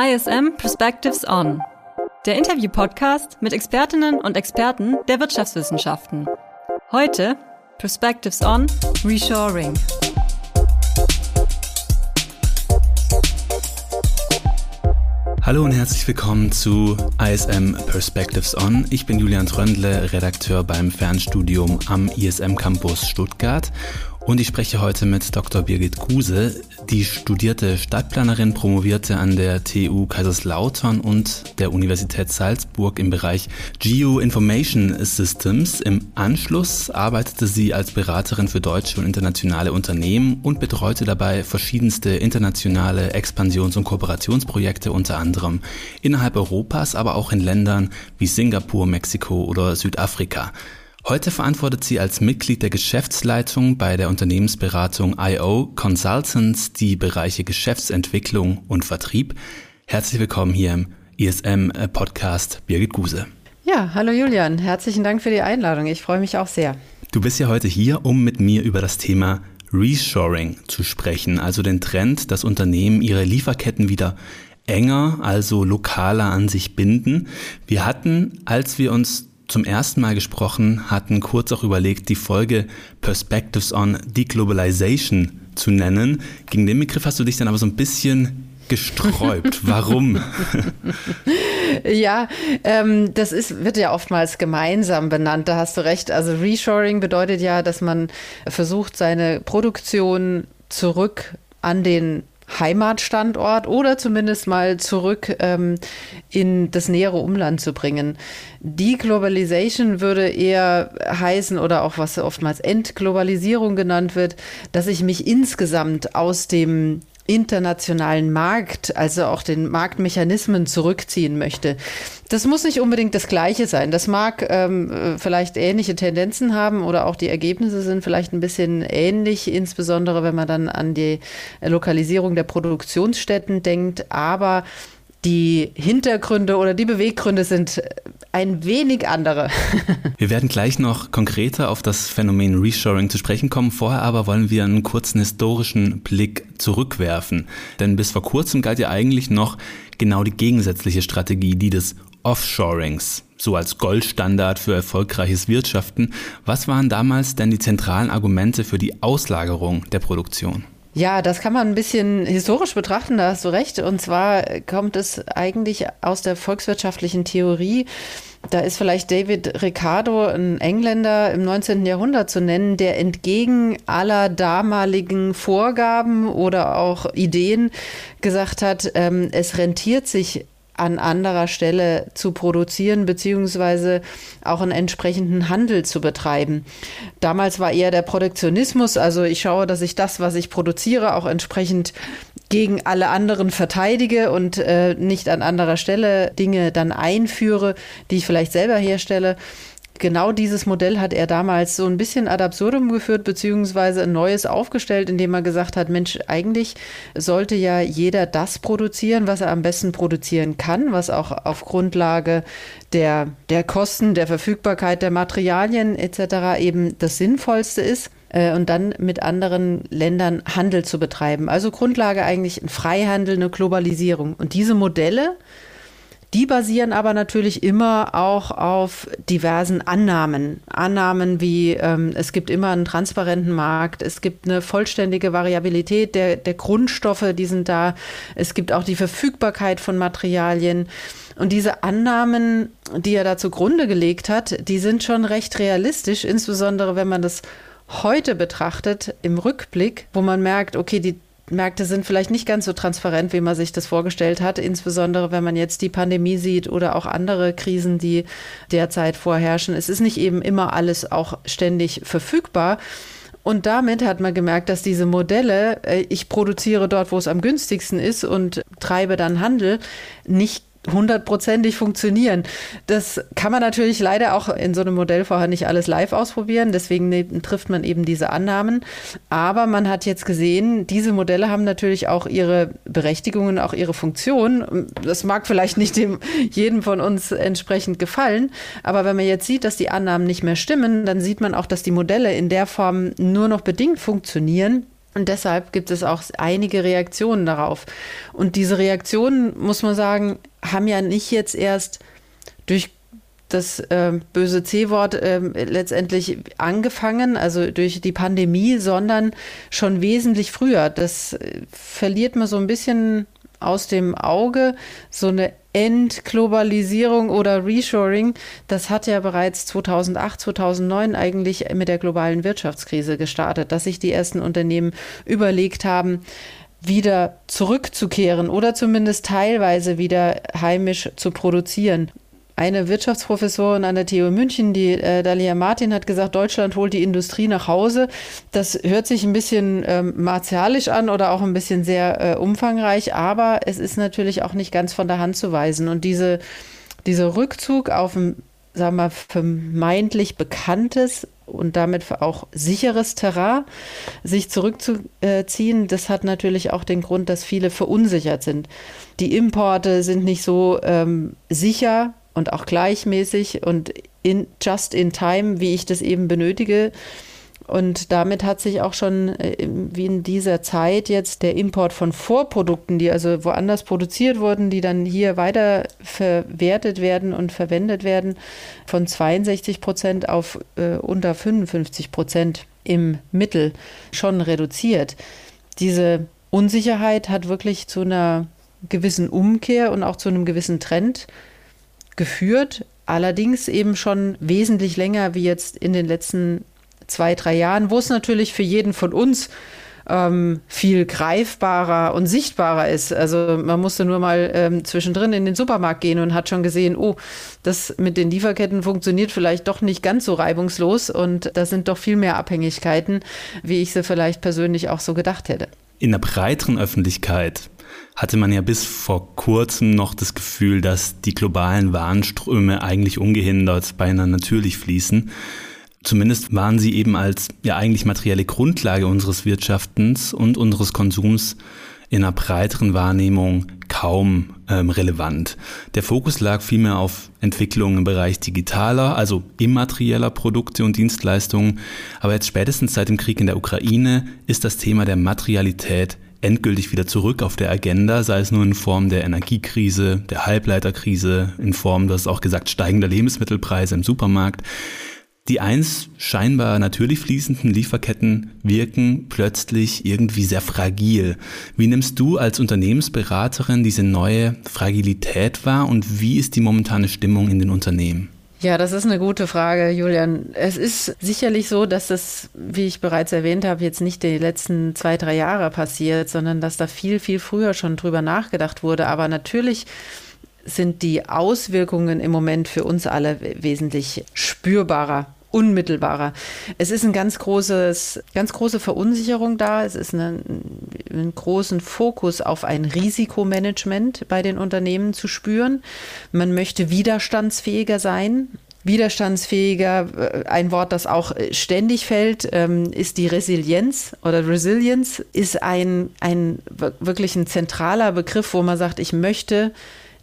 ISM Perspectives On, der Interview-Podcast mit Expertinnen und Experten der Wirtschaftswissenschaften. Heute Perspectives On Reshoring. Hallo und herzlich willkommen zu ISM Perspectives On. Ich bin Julian Tröndle, Redakteur beim Fernstudium am ISM Campus Stuttgart und ich spreche heute mit Dr. Birgit Kuse, die studierte Stadtplanerin, promovierte an der TU Kaiserslautern und der Universität Salzburg im Bereich Geoinformation Systems. Im Anschluss arbeitete sie als Beraterin für deutsche und internationale Unternehmen und betreute dabei verschiedenste internationale Expansions- und Kooperationsprojekte, unter anderem innerhalb Europas, aber auch in Ländern wie Singapur, Mexiko oder Südafrika. Heute verantwortet sie als Mitglied der Geschäftsleitung bei der Unternehmensberatung IO Consultants die Bereiche Geschäftsentwicklung und Vertrieb. Herzlich willkommen hier im ISM-Podcast Birgit Guse. Ja, hallo Julian, herzlichen Dank für die Einladung. Ich freue mich auch sehr. Du bist ja heute hier, um mit mir über das Thema Reshoring zu sprechen, also den Trend, dass Unternehmen ihre Lieferketten wieder enger, also lokaler an sich binden. Wir hatten, als wir uns zum ersten Mal gesprochen hatten, kurz auch überlegt, die Folge Perspectives on Deglobalization zu nennen. Gegen den Begriff hast du dich dann aber so ein bisschen gesträubt. Warum? ja, ähm, das ist, wird ja oftmals gemeinsam benannt, da hast du recht. Also Reshoring bedeutet ja, dass man versucht, seine Produktion zurück an den Heimatstandort oder zumindest mal zurück ähm, in das nähere Umland zu bringen. Deglobalization würde eher heißen oder auch was oftmals Entglobalisierung genannt wird, dass ich mich insgesamt aus dem internationalen Markt, also auch den Marktmechanismen zurückziehen möchte. Das muss nicht unbedingt das Gleiche sein. Das mag ähm, vielleicht ähnliche Tendenzen haben oder auch die Ergebnisse sind vielleicht ein bisschen ähnlich, insbesondere wenn man dann an die Lokalisierung der Produktionsstätten denkt. Aber die Hintergründe oder die Beweggründe sind ein wenig andere. wir werden gleich noch konkreter auf das Phänomen Reshoring zu sprechen kommen. Vorher aber wollen wir einen kurzen historischen Blick zurückwerfen. Denn bis vor kurzem galt ja eigentlich noch genau die gegensätzliche Strategie, die des Offshorings so als Goldstandard für erfolgreiches Wirtschaften. Was waren damals denn die zentralen Argumente für die Auslagerung der Produktion? Ja, das kann man ein bisschen historisch betrachten, da hast du recht. Und zwar kommt es eigentlich aus der volkswirtschaftlichen Theorie. Da ist vielleicht David Ricardo, ein Engländer im 19. Jahrhundert zu nennen, der entgegen aller damaligen Vorgaben oder auch Ideen gesagt hat, ähm, es rentiert sich an anderer Stelle zu produzieren, beziehungsweise auch einen entsprechenden Handel zu betreiben. Damals war eher der Protektionismus, also ich schaue, dass ich das, was ich produziere, auch entsprechend gegen alle anderen verteidige und äh, nicht an anderer Stelle Dinge dann einführe, die ich vielleicht selber herstelle genau dieses Modell hat er damals so ein bisschen ad absurdum geführt, beziehungsweise ein neues aufgestellt, indem er gesagt hat, Mensch, eigentlich sollte ja jeder das produzieren, was er am besten produzieren kann, was auch auf Grundlage der, der Kosten, der Verfügbarkeit der Materialien etc. eben das Sinnvollste ist äh, und dann mit anderen Ländern Handel zu betreiben. Also Grundlage eigentlich ein Freihandel, eine Globalisierung. Und diese Modelle die basieren aber natürlich immer auch auf diversen Annahmen. Annahmen wie ähm, es gibt immer einen transparenten Markt, es gibt eine vollständige Variabilität der, der Grundstoffe, die sind da, es gibt auch die Verfügbarkeit von Materialien. Und diese Annahmen, die er da zugrunde gelegt hat, die sind schon recht realistisch, insbesondere wenn man das heute betrachtet im Rückblick, wo man merkt, okay, die Märkte sind vielleicht nicht ganz so transparent, wie man sich das vorgestellt hat, insbesondere wenn man jetzt die Pandemie sieht oder auch andere Krisen, die derzeit vorherrschen. Es ist nicht eben immer alles auch ständig verfügbar. Und damit hat man gemerkt, dass diese Modelle, äh, ich produziere dort, wo es am günstigsten ist und treibe dann Handel, nicht hundertprozentig funktionieren. Das kann man natürlich leider auch in so einem Modell vorher nicht alles live ausprobieren. Deswegen ne, trifft man eben diese Annahmen. Aber man hat jetzt gesehen, diese Modelle haben natürlich auch ihre Berechtigungen, auch ihre Funktion. Das mag vielleicht nicht dem jedem von uns entsprechend gefallen. Aber wenn man jetzt sieht, dass die Annahmen nicht mehr stimmen, dann sieht man auch, dass die Modelle in der Form nur noch bedingt funktionieren Und deshalb gibt es auch einige Reaktionen darauf. Und diese Reaktionen, muss man sagen, haben ja nicht jetzt erst durch das äh, böse C-Wort äh, letztendlich angefangen, also durch die Pandemie, sondern schon wesentlich früher. Das äh, verliert man so ein bisschen aus dem Auge. So eine Entglobalisierung oder Reshoring, das hat ja bereits 2008, 2009 eigentlich mit der globalen Wirtschaftskrise gestartet, dass sich die ersten Unternehmen überlegt haben, wieder zurückzukehren oder zumindest teilweise wieder heimisch zu produzieren. Eine Wirtschaftsprofessorin an der TU München, die äh, Dalia Martin, hat gesagt, Deutschland holt die Industrie nach Hause. Das hört sich ein bisschen ähm, martialisch an oder auch ein bisschen sehr äh, umfangreich, aber es ist natürlich auch nicht ganz von der Hand zu weisen. Und diese, dieser Rückzug auf ein, sagen wir, vermeintlich bekanntes und damit auch sicheres Terrain sich zurückzuziehen, das hat natürlich auch den Grund, dass viele verunsichert sind. Die Importe sind nicht so ähm, sicher und auch gleichmäßig und in, just in time, wie ich das eben benötige. Und damit hat sich auch schon äh, wie in dieser Zeit jetzt der Import von Vorprodukten, die also woanders produziert wurden, die dann hier weiter verwertet werden und verwendet werden, von 62 Prozent auf äh, unter 55 Prozent im Mittel schon reduziert. Diese Unsicherheit hat wirklich zu einer gewissen Umkehr und auch zu einem gewissen Trend geführt, allerdings eben schon wesentlich länger wie jetzt in den letzten zwei, drei Jahren, wo es natürlich für jeden von uns ähm, viel greifbarer und sichtbarer ist. Also man musste nur mal ähm, zwischendrin in den Supermarkt gehen und hat schon gesehen, oh, das mit den Lieferketten funktioniert vielleicht doch nicht ganz so reibungslos und da sind doch viel mehr Abhängigkeiten, wie ich sie vielleicht persönlich auch so gedacht hätte. In der breiteren Öffentlichkeit hatte man ja bis vor kurzem noch das Gefühl, dass die globalen Warenströme eigentlich ungehindert beinahe natürlich fließen. Zumindest waren sie eben als ja eigentlich materielle Grundlage unseres Wirtschaftens und unseres Konsums in einer breiteren Wahrnehmung kaum ähm, relevant. Der Fokus lag vielmehr auf Entwicklungen im Bereich digitaler, also immaterieller Produkte und Dienstleistungen. Aber jetzt spätestens seit dem Krieg in der Ukraine ist das Thema der Materialität endgültig wieder zurück auf der Agenda, sei es nur in Form der Energiekrise, der Halbleiterkrise, in Form, du hast auch gesagt, steigender Lebensmittelpreise im Supermarkt. Die einst scheinbar natürlich fließenden Lieferketten wirken plötzlich irgendwie sehr fragil. Wie nimmst du als Unternehmensberaterin diese neue Fragilität wahr und wie ist die momentane Stimmung in den Unternehmen? Ja, das ist eine gute Frage, Julian. Es ist sicherlich so, dass das, wie ich bereits erwähnt habe, jetzt nicht die letzten zwei, drei Jahre passiert, sondern dass da viel, viel früher schon drüber nachgedacht wurde. Aber natürlich sind die Auswirkungen im Moment für uns alle wesentlich spürbarer unmittelbarer. Es ist ein ganz großes, ganz große Verunsicherung da. Es ist eine, einen großen Fokus auf ein Risikomanagement bei den Unternehmen zu spüren. Man möchte widerstandsfähiger sein. Widerstandsfähiger, äh, ein Wort, das auch ständig fällt, ähm, ist die Resilienz oder Resilience ist ein, ein wirklich ein zentraler Begriff, wo man sagt, ich möchte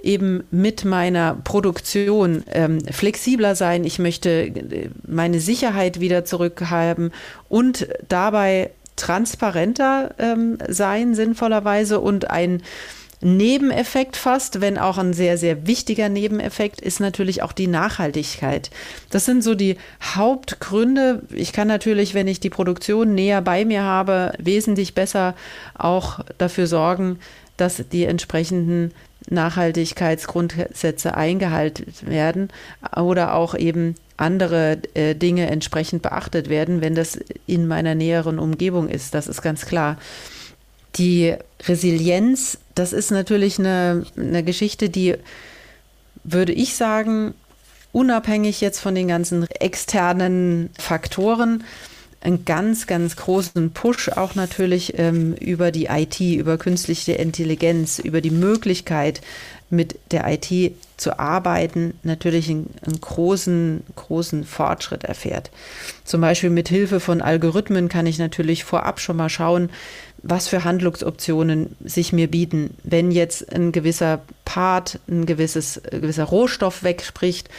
eben mit meiner Produktion ähm, flexibler sein. Ich möchte äh, meine Sicherheit wieder zurückhaben und dabei transparenter ähm, sein, sinnvollerweise und ein Nebeneffekt fast, wenn auch ein sehr, sehr wichtiger Nebeneffekt, ist natürlich auch die Nachhaltigkeit. Das sind so die Hauptgründe. Ich kann natürlich, wenn ich die Produktion näher bei mir habe, wesentlich besser auch dafür sorgen, dass die entsprechenden Nachhaltigkeitsgrundsätze eingehalten werden oder auch eben andere äh, Dinge entsprechend beachtet werden, wenn das in meiner näheren Umgebung ist. Das ist ganz klar. Die Resilienz, das ist natürlich eine, eine Geschichte, die, würde ich sagen, unabhängig jetzt von den ganzen externen Faktoren, einen ganz, ganz großen Push auch natürlich ähm, über die IT, über künstliche Intelligenz, über die Möglichkeit, mit der IT zu arbeiten, natürlich einen, einen, großen, großen Fortschritt erfährt. Zum Beispiel mit Hilfe von Algorithmen kann ich natürlich vorab schon mal schauen, was für Handlungsoptionen sich mir bieten. Wenn jetzt ein gewisser Part, ein gewisses, ein gewisser Rohstoff wegspricht,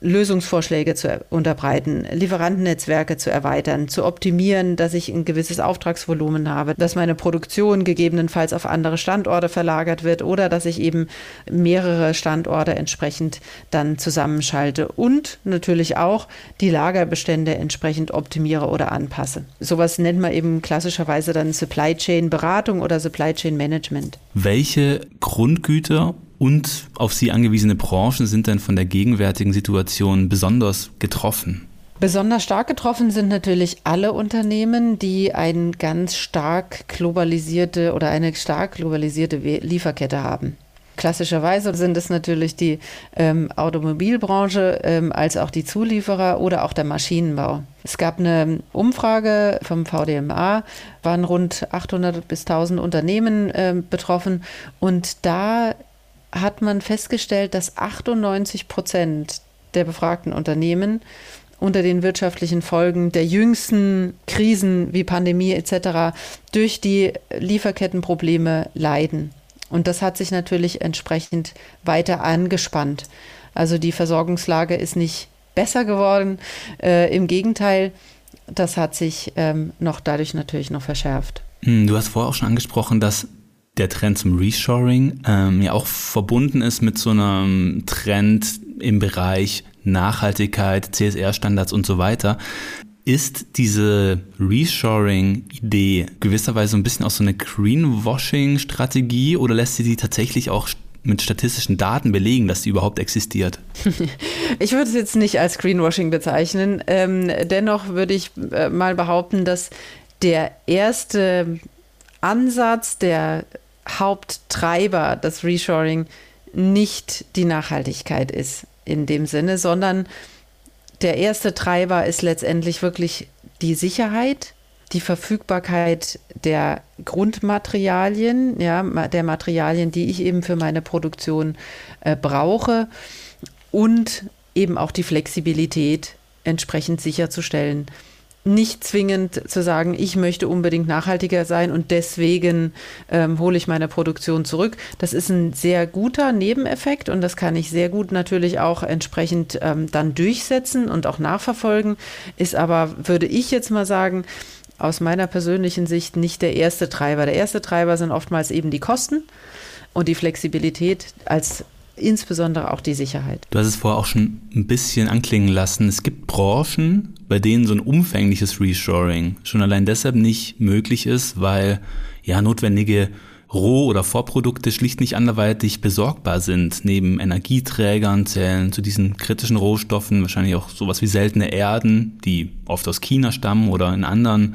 Lösungsvorschläge zu unterbreiten, Lieferantennetzwerke zu erweitern, zu optimieren, dass ich ein gewisses Auftragsvolumen habe, dass meine Produktion gegebenenfalls auf andere Standorte verlagert wird oder dass ich eben mehrere Standorte entsprechend dann zusammenschalte und natürlich auch die Lagerbestände entsprechend optimiere oder anpasse. Sowas nennt man eben klassischerweise dann Supply Chain Beratung oder Supply Chain Management. Welche Grundgüter und auf sie angewiesene Branchen sind denn von der gegenwärtigen Situation besonders getroffen? Besonders stark getroffen sind natürlich alle Unternehmen, die eine ganz stark globalisierte oder eine stark globalisierte Lieferkette haben. Klassischerweise sind es natürlich die ähm, Automobilbranche ähm, als auch die Zulieferer oder auch der Maschinenbau. Es gab eine Umfrage vom VDMA, waren rund 800 bis 1000 Unternehmen äh, betroffen und da hat man festgestellt, dass 98 Prozent der befragten Unternehmen unter den wirtschaftlichen Folgen der jüngsten Krisen wie Pandemie etc. durch die Lieferkettenprobleme leiden. Und das hat sich natürlich entsprechend weiter angespannt. Also die Versorgungslage ist nicht besser geworden. Äh, Im Gegenteil, das hat sich ähm, noch dadurch natürlich noch verschärft. Hm, du hast vorher auch schon angesprochen, dass der Trend zum Reshoring ähm, ja auch verbunden ist mit so einem Trend im Bereich Nachhaltigkeit, CSR-Standards und so weiter. Ist diese Reshoring-Idee gewisserweise ein bisschen auch so eine Greenwashing-Strategie oder lässt sie sie tatsächlich auch mit statistischen Daten belegen, dass sie überhaupt existiert? Ich würde es jetzt nicht als Greenwashing bezeichnen. Ähm, dennoch würde ich äh, mal behaupten, dass der erste Ansatz, der Haupttreiber des Reshoring nicht die Nachhaltigkeit ist in dem Sinne, sondern der erste Treiber ist letztendlich wirklich die Sicherheit, die Verfügbarkeit der Grundmaterialien, ja, der Materialien, die ich eben für meine Produktion äh, brauche und eben auch die Flexibilität entsprechend sicherzustellen nicht zwingend zu sagen, ich möchte unbedingt nachhaltiger sein und deswegen ähm, hole ich meine Produktion zurück. Das ist ein sehr guter Nebeneffekt und das kann ich sehr gut natürlich auch entsprechend ähm, dann durchsetzen und auch nachverfolgen. Ist aber, würde ich jetzt mal sagen, aus meiner persönlichen Sicht nicht der erste Treiber. Der erste Treiber sind oftmals eben die Kosten und die Flexibilität als insbesondere auch die Sicherheit. Du hast es vorher auch schon ein bisschen anklingen lassen. Es gibt Branchen, bei denen so ein umfängliches Reshoring schon allein deshalb nicht möglich ist, weil ja notwendige Roh- oder Vorprodukte schlicht nicht anderweitig besorgbar sind. Neben Energieträgern zählen zu diesen kritischen Rohstoffen wahrscheinlich auch sowas wie seltene Erden, die oft aus China stammen oder in anderen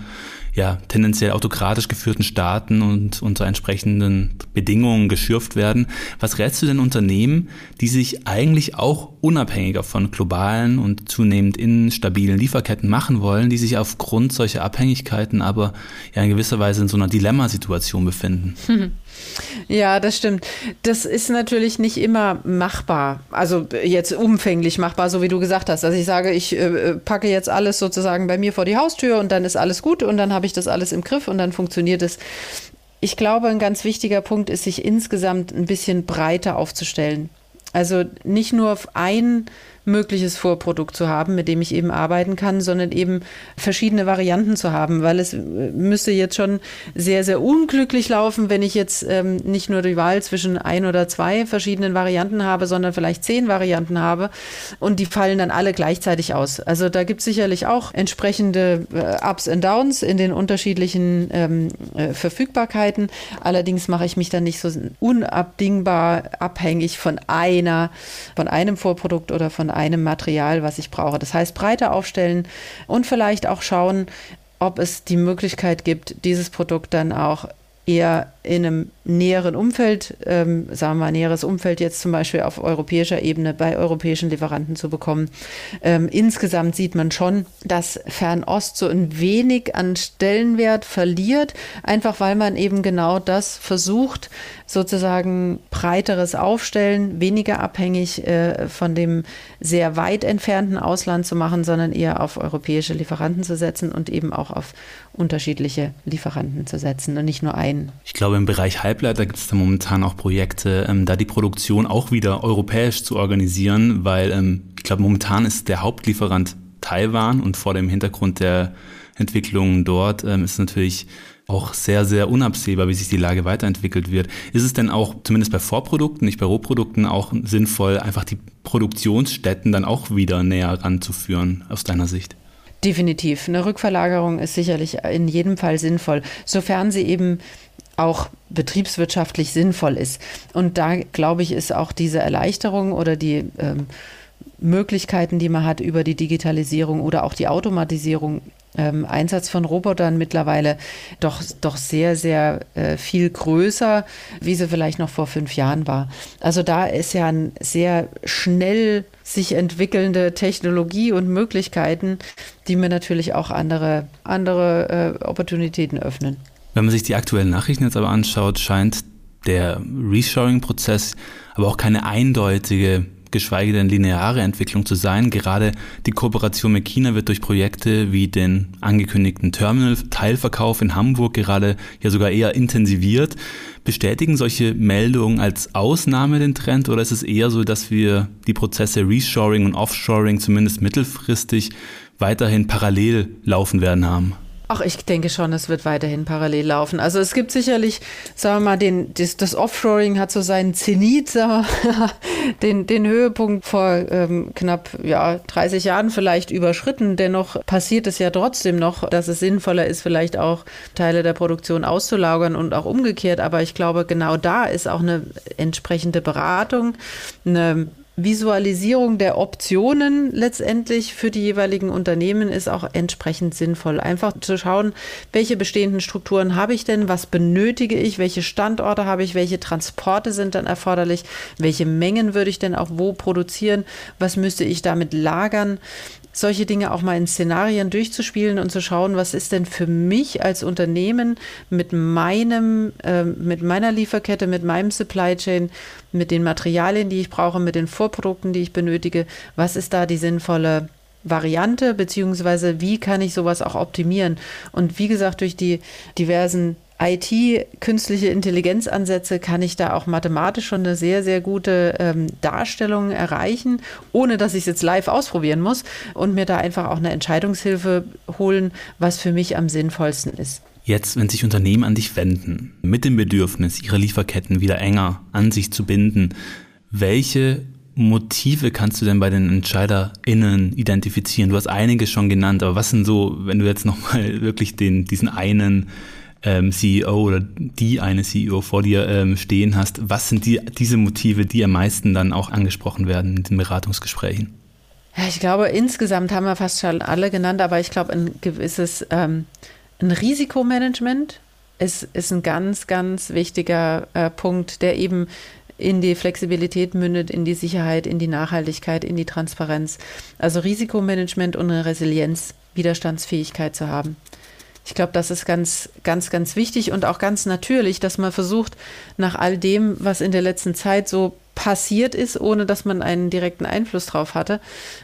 ja, tendenziell autokratisch geführten Staaten und unter entsprechenden Bedingungen geschürft werden. Was rätst du denn Unternehmen, die sich eigentlich auch unabhängiger von globalen und zunehmend instabilen Lieferketten machen wollen, die sich aufgrund solcher Abhängigkeiten aber ja in gewisser Weise in so einer Dilemmasituation befinden? Ja, das stimmt. Das ist natürlich nicht immer machbar. Also jetzt umfänglich machbar, so wie du gesagt hast. Also ich sage, ich äh, packe jetzt alles sozusagen bei mir vor die Haustür und dann ist alles gut und dann habe ich das alles im Griff und dann funktioniert es. Ich glaube, ein ganz wichtiger Punkt ist, sich insgesamt ein bisschen breiter aufzustellen. Also nicht nur auf ein mögliches Vorprodukt zu haben, mit dem ich eben arbeiten kann, sondern eben verschiedene Varianten zu haben, weil es äh, müsste jetzt schon sehr, sehr unglücklich laufen, wenn ich jetzt ähm, nicht nur die Wahl zwischen ein oder zwei verschiedenen Varianten habe, sondern vielleicht zehn Varianten habe und die fallen dann alle gleichzeitig aus. Also da gibt es sicherlich auch entsprechende äh, Ups und Downs in den unterschiedlichen ähm, äh, Verfügbarkeiten. Allerdings mache ich mich dann nicht so unabdingbar abhängig von einer, von einem Vorprodukt oder von einem Material, was ich brauche. Das heißt, breiter aufstellen und vielleicht auch schauen, ob es die Möglichkeit gibt, dieses Produkt dann auch eher in einem näheren Umfeld, ähm, sagen wir mal näheres Umfeld jetzt zum Beispiel auf europäischer Ebene bei europäischen Lieferanten zu bekommen. Ähm, insgesamt sieht man schon, dass Fernost so ein wenig an Stellenwert verliert, einfach weil man eben genau das versucht, sozusagen breiteres Aufstellen, weniger abhängig äh, von dem sehr weit entfernten Ausland zu machen, sondern eher auf europäische Lieferanten zu setzen und eben auch auf unterschiedliche Lieferanten zu setzen und nicht nur einen. Ich glaube, im Bereich Halbleiter gibt es da momentan auch Projekte, ähm, da die Produktion auch wieder europäisch zu organisieren, weil ähm, glaube, momentan ist der Hauptlieferant Taiwan und vor dem Hintergrund der Entwicklungen dort ähm, ist natürlich auch sehr, sehr unabsehbar, wie sich die Lage weiterentwickelt wird. Ist es denn auch, zumindest bei Vorprodukten, nicht bei Rohprodukten, auch sinnvoll, einfach die Produktionsstätten dann auch wieder näher ranzuführen, aus deiner Sicht? Definitiv. Eine Rückverlagerung ist sicherlich in jedem Fall sinnvoll, sofern sie eben auch betriebswirtschaftlich sinnvoll ist. Und da, glaube ich, ist auch diese Erleichterung oder die ähm, Möglichkeiten, die man hat über die Digitalisierung oder auch die Automatisierung ähm, Einsatz von Robotern mittlerweile doch, doch sehr, sehr äh, viel größer, wie sie vielleicht noch vor fünf Jahren war. Also da ist ja ein sehr schnell sich entwickelnde Technologie und Möglichkeiten, die mir natürlich auch andere, andere äh, Opportunitäten öffnen. Wenn man sich die aktuellen Nachrichten jetzt aber anschaut, scheint der Reshoring-Prozess aber auch keine eindeutige geschweige denn lineare Entwicklung zu sein. Gerade die Kooperation mit China wird durch Projekte wie den angekündigten Terminal-Teilverkauf in Hamburg gerade ja sogar eher intensiviert. Bestätigen solche Meldungen als Ausnahme den Trend oder ist es eher so, dass wir die Prozesse Reshoring und Offshoring zumindest mittelfristig weiterhin parallel laufen werden haben? Ach, ich denke schon, es wird weiterhin parallel laufen. Also es gibt sicherlich, sagen wir mal, den, das, das Offshoring hat so seinen Zenit, sagen wir, den, den Höhepunkt vor ähm, knapp ja, 30 Jahren vielleicht überschritten. Dennoch passiert es ja trotzdem noch, dass es sinnvoller ist, vielleicht auch Teile der Produktion auszulagern und auch umgekehrt. Aber ich glaube, genau da ist auch eine entsprechende Beratung, eine Visualisierung der Optionen letztendlich für die jeweiligen Unternehmen ist auch entsprechend sinnvoll. Einfach zu schauen, welche bestehenden Strukturen habe ich denn, was benötige ich, welche Standorte habe ich, welche Transporte sind dann erforderlich, welche Mengen würde ich denn auch wo produzieren, was müsste ich damit lagern solche Dinge auch mal in Szenarien durchzuspielen und zu schauen, was ist denn für mich als Unternehmen mit meinem, äh, mit meiner Lieferkette, mit meinem Supply Chain, mit den Materialien, die ich brauche, mit den Vorprodukten, die ich benötige, was ist da die sinnvolle Variante, beziehungsweise wie kann ich sowas auch optimieren? Und wie gesagt, durch die diversen IT, künstliche Intelligenzansätze kann ich da auch mathematisch schon eine sehr, sehr gute ähm, Darstellung erreichen, ohne dass ich es jetzt live ausprobieren muss und mir da einfach auch eine Entscheidungshilfe holen, was für mich am sinnvollsten ist. Jetzt, wenn sich Unternehmen an dich wenden, mit dem Bedürfnis, ihre Lieferketten wieder enger an sich zu binden, welche Motive kannst du denn bei den EntscheiderInnen identifizieren? Du hast einige schon genannt, aber was sind so, wenn du jetzt nochmal wirklich den, diesen einen ähm, CEO oder die eine CEO vor dir ähm, stehen hast, was sind die, diese Motive, die am meisten dann auch angesprochen werden in den Beratungsgesprächen? Ja, ich glaube, insgesamt haben wir fast schon alle genannt, aber ich glaube, ein gewisses ähm, ein Risikomanagement ist, ist ein ganz, ganz wichtiger äh, Punkt, der eben in die Flexibilität mündet, in die Sicherheit, in die Nachhaltigkeit, in die Transparenz. Also Risikomanagement und eine Resilienz, Widerstandsfähigkeit zu haben. Ich glaube, das ist ganz, ganz, ganz wichtig und auch ganz natürlich, dass man versucht, nach all dem, was in der letzten Zeit so passiert ist, ohne dass man einen direkten Einfluss drauf hatte,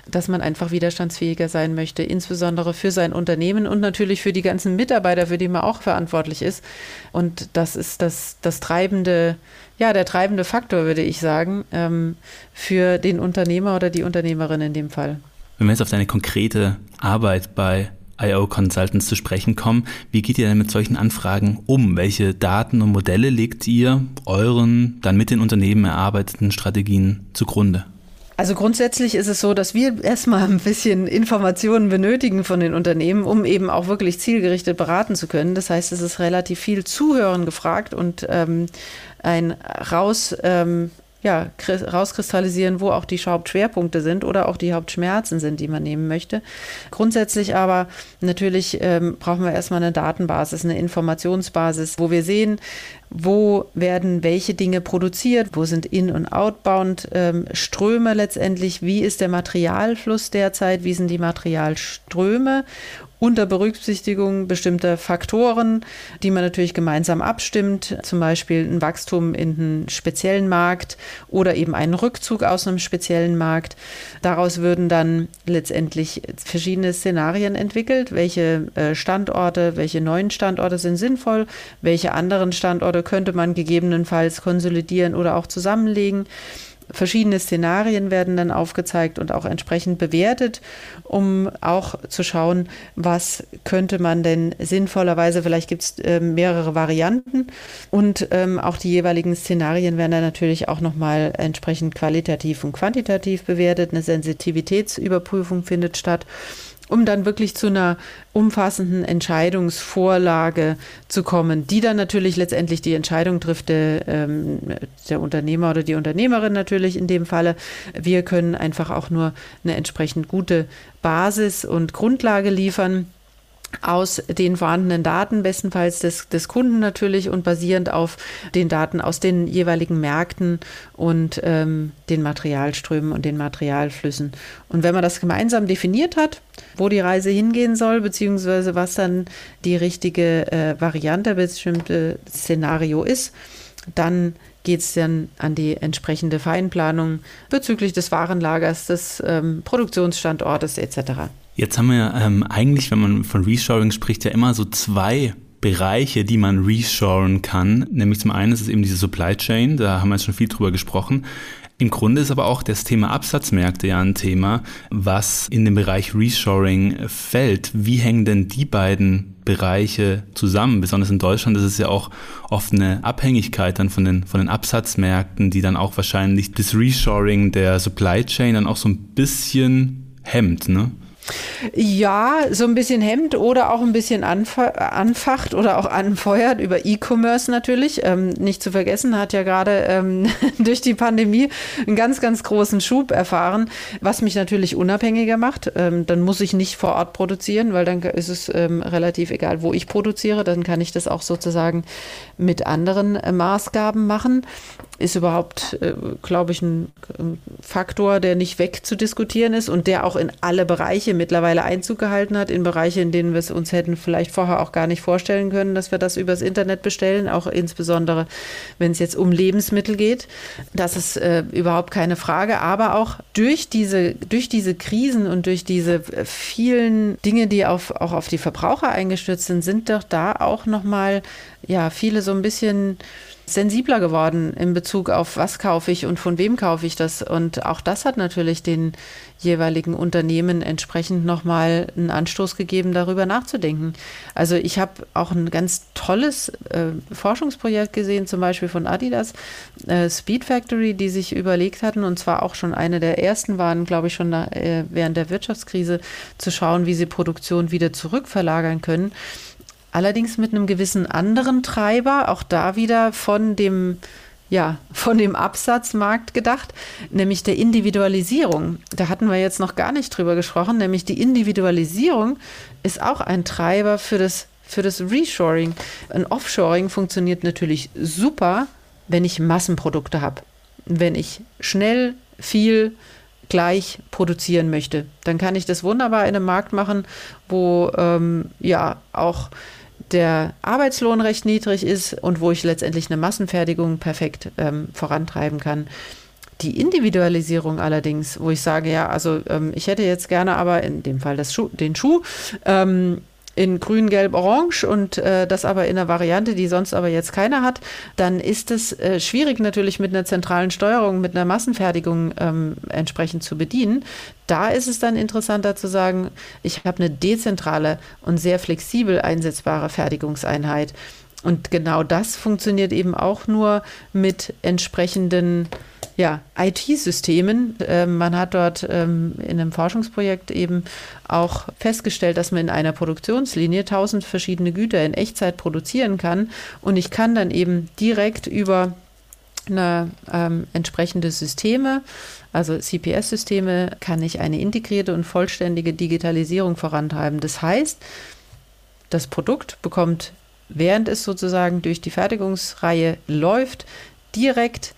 dass man einfach widerstandsfähiger sein möchte, insbesondere für sein Unternehmen und natürlich für die ganzen Mitarbeiter, für die man auch verantwortlich ist. Und das ist das, das treibende, ja, der treibende Faktor, würde ich sagen, ähm, für den Unternehmer oder die Unternehmerin in dem Fall. Wenn wir jetzt auf deine konkrete Arbeit bei IO Consultants zu sprechen kommen. Wie geht ihr denn mit solchen Anfragen um? Welche Daten und Modelle legt ihr euren dann mit den Unternehmen erarbeiteten Strategien zugrunde? Also grundsätzlich ist es so, dass wir erstmal ein bisschen Informationen benötigen von den Unternehmen, um eben auch wirklich zielgerichtet beraten zu können. Das heißt, es ist relativ viel Zuhören gefragt und ähm, ein raus ähm, ja, rauskristallisieren, wo auch die Hauptschwerpunkte sind oder auch die Hauptschmerzen sind, die man nehmen möchte. Grundsätzlich aber natürlich ähm, brauchen wir erstmal eine Datenbasis, eine Informationsbasis, wo wir sehen, wo werden welche Dinge produziert, wo sind In- und Outbound ähm, letztendlich, wie ist der Materialfluss derzeit, wie sind die Materialströme unter Berücksichtigung bestimmter Faktoren, die man natürlich gemeinsam abstimmt, zum Beispiel ein Wachstum in einen speziellen Markt oder eben einen Rückzug aus einem speziellen Markt. Daraus würden dann letztendlich verschiedene Szenarien entwickelt, welche äh, Standorte, welche neuen Standorte sind sinnvoll, welche anderen Standorte könnte man gegebenenfalls konsolidieren oder auch zusammenlegen. Verschiedene Szenarien werden dann aufgezeigt und auch entsprechend bewertet, um auch zu schauen, was könnte man denn sinnvollerweise, vielleicht gibt es äh, mehrere Varianten und ähm, auch die jeweiligen Szenarien werden dann natürlich auch nochmal entsprechend qualitativ und quantitativ bewertet. Eine Sensitivitätsüberprüfung findet statt um dann wirklich zu einer umfassenden Entscheidungsvorlage zu kommen, die dann natürlich letztendlich die Entscheidung trifft, der, ähm, der Unternehmer oder die Unternehmerin natürlich in dem Falle. Wir können einfach auch nur eine entsprechend gute Basis und Grundlage liefern aus den vorhandenen Daten, bestenfalls des, des Kunden natürlich und basierend auf den Daten aus den jeweiligen Märkten und ähm, den Materialströmen und den Materialflüssen. Und wenn man das gemeinsam definiert hat, wo die Reise hingehen soll, beziehungsweise was dann die richtige äh, Variante, bestimmte Szenario ist, dann geht es dann an die entsprechende Feinplanung bezüglich des Warenlagers, des ähm, Produktionsstandortes etc. Jetzt haben wir ähm, eigentlich, wenn man von Reshoring spricht, ja immer so zwei Bereiche, die man reshoren kann. Nämlich zum einen ist es eben diese Supply Chain, da haben wir jetzt schon viel drüber gesprochen. Im Grunde ist aber auch das Thema Absatzmärkte ja ein Thema, was in den Bereich Reshoring fällt. Wie hängen denn die beiden Bereiche zusammen? Besonders in Deutschland ist es ja auch oft eine Abhängigkeit dann von den, von den Absatzmärkten, die dann auch wahrscheinlich das Reshoring der Supply Chain dann auch so ein bisschen hemmt, ne? Ja, so ein bisschen hemmt oder auch ein bisschen anfacht oder auch anfeuert über E-Commerce natürlich. Ähm, nicht zu vergessen, hat ja gerade ähm, durch die Pandemie einen ganz, ganz großen Schub erfahren, was mich natürlich unabhängiger macht. Ähm, dann muss ich nicht vor Ort produzieren, weil dann ist es ähm, relativ egal, wo ich produziere. Dann kann ich das auch sozusagen mit anderen äh, Maßgaben machen ist überhaupt, äh, glaube ich, ein, ein, Faktor, der nicht wegzudiskutieren ist und der auch in alle Bereiche mittlerweile Einzug gehalten hat, in Bereiche, in denen wir es uns hätten vielleicht vorher auch gar nicht vorstellen können, dass wir das übers Internet bestellen, auch insbesondere, wenn es jetzt um Lebensmittel geht. Das ist äh, überhaupt keine Frage, aber auch durch diese, durch diese Krisen und durch diese vielen Dinge, die auf, auch auf die Verbraucher eingestürzt sind, sind doch da auch nochmal, ja, viele so ein bisschen sensibler geworden in Bezug auf, was kaufe ich und von wem kaufe ich das. Und auch das hat natürlich den jeweiligen Unternehmen entsprechend nochmal einen Anstoß gegeben, darüber nachzudenken. Also ich habe auch ein ganz tolles äh, Forschungsprojekt gesehen, zum Beispiel von Adidas, äh, Speed Factory, die sich überlegt hatten, und zwar auch schon eine der ersten waren, glaube ich, schon nach, äh, während der Wirtschaftskrise, zu schauen, wie sie Produktion wieder zurückverlagern können. Allerdings mit einem gewissen anderen Treiber, auch da wieder von dem, ja, von dem Absatzmarkt gedacht, nämlich der Individualisierung. Da hatten wir jetzt noch gar nicht drüber gesprochen, nämlich die Individualisierung ist auch ein Treiber für das, für das Reshoring. Ein Offshoring funktioniert natürlich super, wenn ich Massenprodukte habe. Wenn ich schnell viel gleich produzieren möchte, dann kann ich das wunderbar in einem Markt machen, wo ähm, ja auch der Arbeitslohn recht niedrig ist und wo ich letztendlich eine Massenfertigung perfekt ähm, vorantreiben kann. Die Individualisierung allerdings, wo ich sage, ja, also ähm, ich hätte jetzt gerne aber in dem Fall Schuh, den Schuh ähm, in grün, gelb, orange und äh, das aber in einer Variante, die sonst aber jetzt keiner hat, dann ist es äh, schwierig natürlich mit einer zentralen Steuerung, mit einer Massenfertigung ähm, entsprechend zu bedienen. Da ist es dann interessanter zu sagen, ich habe eine dezentrale und sehr flexibel einsetzbare Fertigungseinheit. Und genau das funktioniert eben auch nur mit entsprechenden ja, IT-Systemen. Ähm, man hat dort ähm, in einem Forschungsprojekt eben auch festgestellt, dass man in einer Produktionslinie tausend verschiedene Güter in Echtzeit produzieren kann. Und ich kann dann eben direkt über eine ähm, entsprechende Systeme, also CPS-Systeme, kann ich eine integrierte und vollständige Digitalisierung vorantreiben. Das heißt, das Produkt bekommt, während es sozusagen durch die Fertigungsreihe läuft, direkt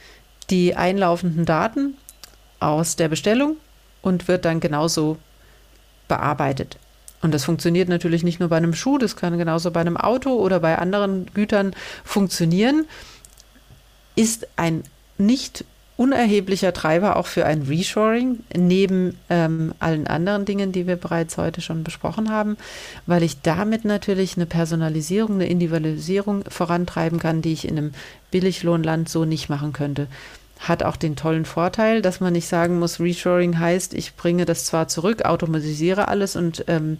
die einlaufenden Daten aus der Bestellung und wird dann genauso bearbeitet. Und das funktioniert natürlich nicht nur bei einem Schuh, das kann genauso bei einem Auto oder bei anderen Gütern funktionieren. Ist ein nicht unerheblicher Treiber auch für ein Reshoring, neben ähm, allen anderen Dingen, die wir bereits heute schon besprochen haben, weil ich damit natürlich eine Personalisierung, eine Individualisierung vorantreiben kann, die ich in einem Billiglohnland so nicht machen könnte. Hat auch den tollen Vorteil, dass man nicht sagen muss, Reshoring heißt, ich bringe das zwar zurück, automatisiere alles und ähm,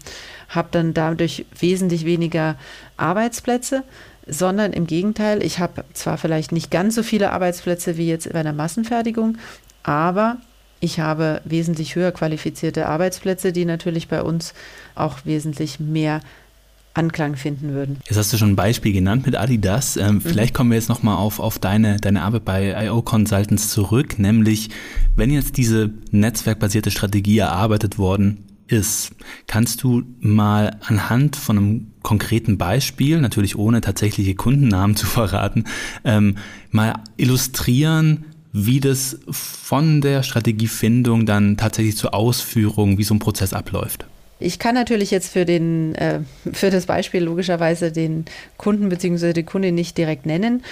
habe dann dadurch wesentlich weniger Arbeitsplätze, sondern im Gegenteil, ich habe zwar vielleicht nicht ganz so viele Arbeitsplätze wie jetzt bei einer Massenfertigung, aber ich habe wesentlich höher qualifizierte Arbeitsplätze, die natürlich bei uns auch wesentlich mehr Anklang finden würden. Jetzt hast du schon ein Beispiel genannt mit Adidas. Ähm, mhm. Vielleicht kommen wir jetzt nochmal auf, auf deine, deine Arbeit bei IO Consultants zurück, nämlich wenn jetzt diese netzwerkbasierte Strategie erarbeitet worden ist. Kannst du mal anhand von einem konkreten Beispiel, natürlich ohne tatsächliche Kundennamen zu verraten, ähm, mal illustrieren, wie das von der Strategiefindung dann tatsächlich zur Ausführung, wie so ein Prozess abläuft? Ich kann natürlich jetzt für, den, äh, für das Beispiel logischerweise den Kunden bzw. die Kundin nicht direkt nennen.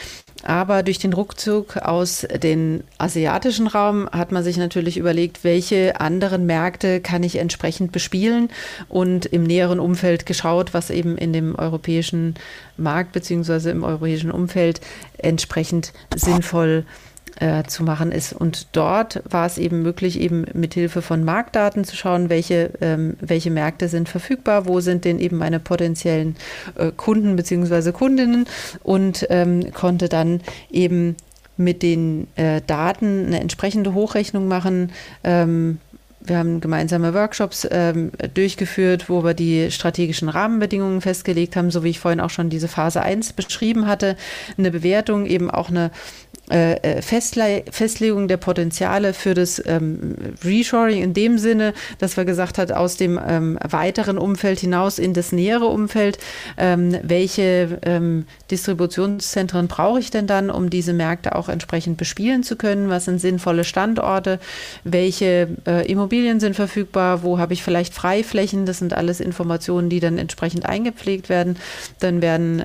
Aber durch den Rückzug aus dem asiatischen Raum hat man sich natürlich überlegt, welche anderen Märkte kann ich entsprechend bespielen und im näheren Umfeld geschaut, was eben in dem europäischen Markt bzw. im europäischen Umfeld entsprechend sinnvoll ist äh, zu machen ist. Und dort war es eben möglich, eben mit Hilfe von Marktdaten zu schauen, welche, ähm, welche Märkte sind verfügbar, wo sind denn eben meine potenziellen äh, Kunden bzw. Kundinnen und ähm, konnte dann eben mit den äh, Daten eine entsprechende Hochrechnung machen. Ähm, wir haben gemeinsame Workshops ähm, durchgeführt, wo wir die strategischen Rahmenbedingungen festgelegt haben, so wie ich vorhin auch schon diese Phase 1 beschrieben hatte. Eine Bewertung, eben auch eine Festle Festlegung der Potenziale für das ähm, Reshoring in dem Sinne, dass wir gesagt hat, aus dem ähm, weiteren Umfeld hinaus in das nähere Umfeld, ähm, welche Distributionszentren brauche ich denn dann, um diese Märkte auch entsprechend bespielen zu können? Was sind sinnvolle Standorte? Welche äh, Immobilien sind verfügbar? Wo habe ich vielleicht Freiflächen? Das sind alles Informationen, die dann entsprechend eingepflegt werden. Dann werden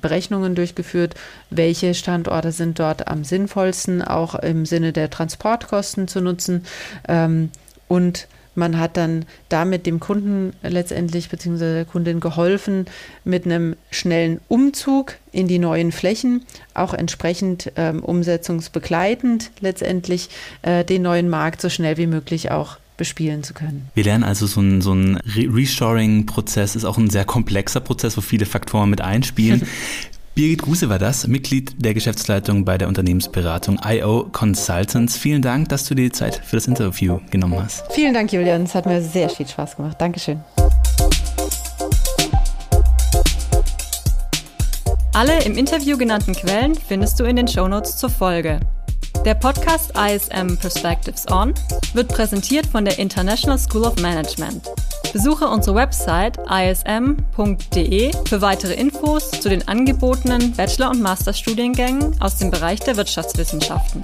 Berechnungen durchgeführt, welche Standorte sind dort am sinnvollsten, auch im Sinne der Transportkosten zu nutzen. Ähm, und man hat dann damit dem Kunden letztendlich bzw. der Kundin geholfen, mit einem schnellen Umzug in die neuen Flächen, auch entsprechend ähm, umsetzungsbegleitend letztendlich äh, den neuen Markt so schnell wie möglich auch bespielen zu können. Wir lernen also, so ein, so ein Reshoring-Prozess ist auch ein sehr komplexer Prozess, wo viele Faktoren mit einspielen. Birgit Guse war das, Mitglied der Geschäftsleitung bei der Unternehmensberatung IO Consultants. Vielen Dank, dass du dir die Zeit für das Interview genommen hast. Vielen Dank, Julian. Es hat mir sehr viel Spaß gemacht. Dankeschön. Alle im Interview genannten Quellen findest du in den Shownotes zur Folge. Der Podcast ISM Perspectives On wird präsentiert von der International School of Management. Besuche unsere Website ism.de für weitere Infos zu den angebotenen Bachelor- und Masterstudiengängen aus dem Bereich der Wirtschaftswissenschaften.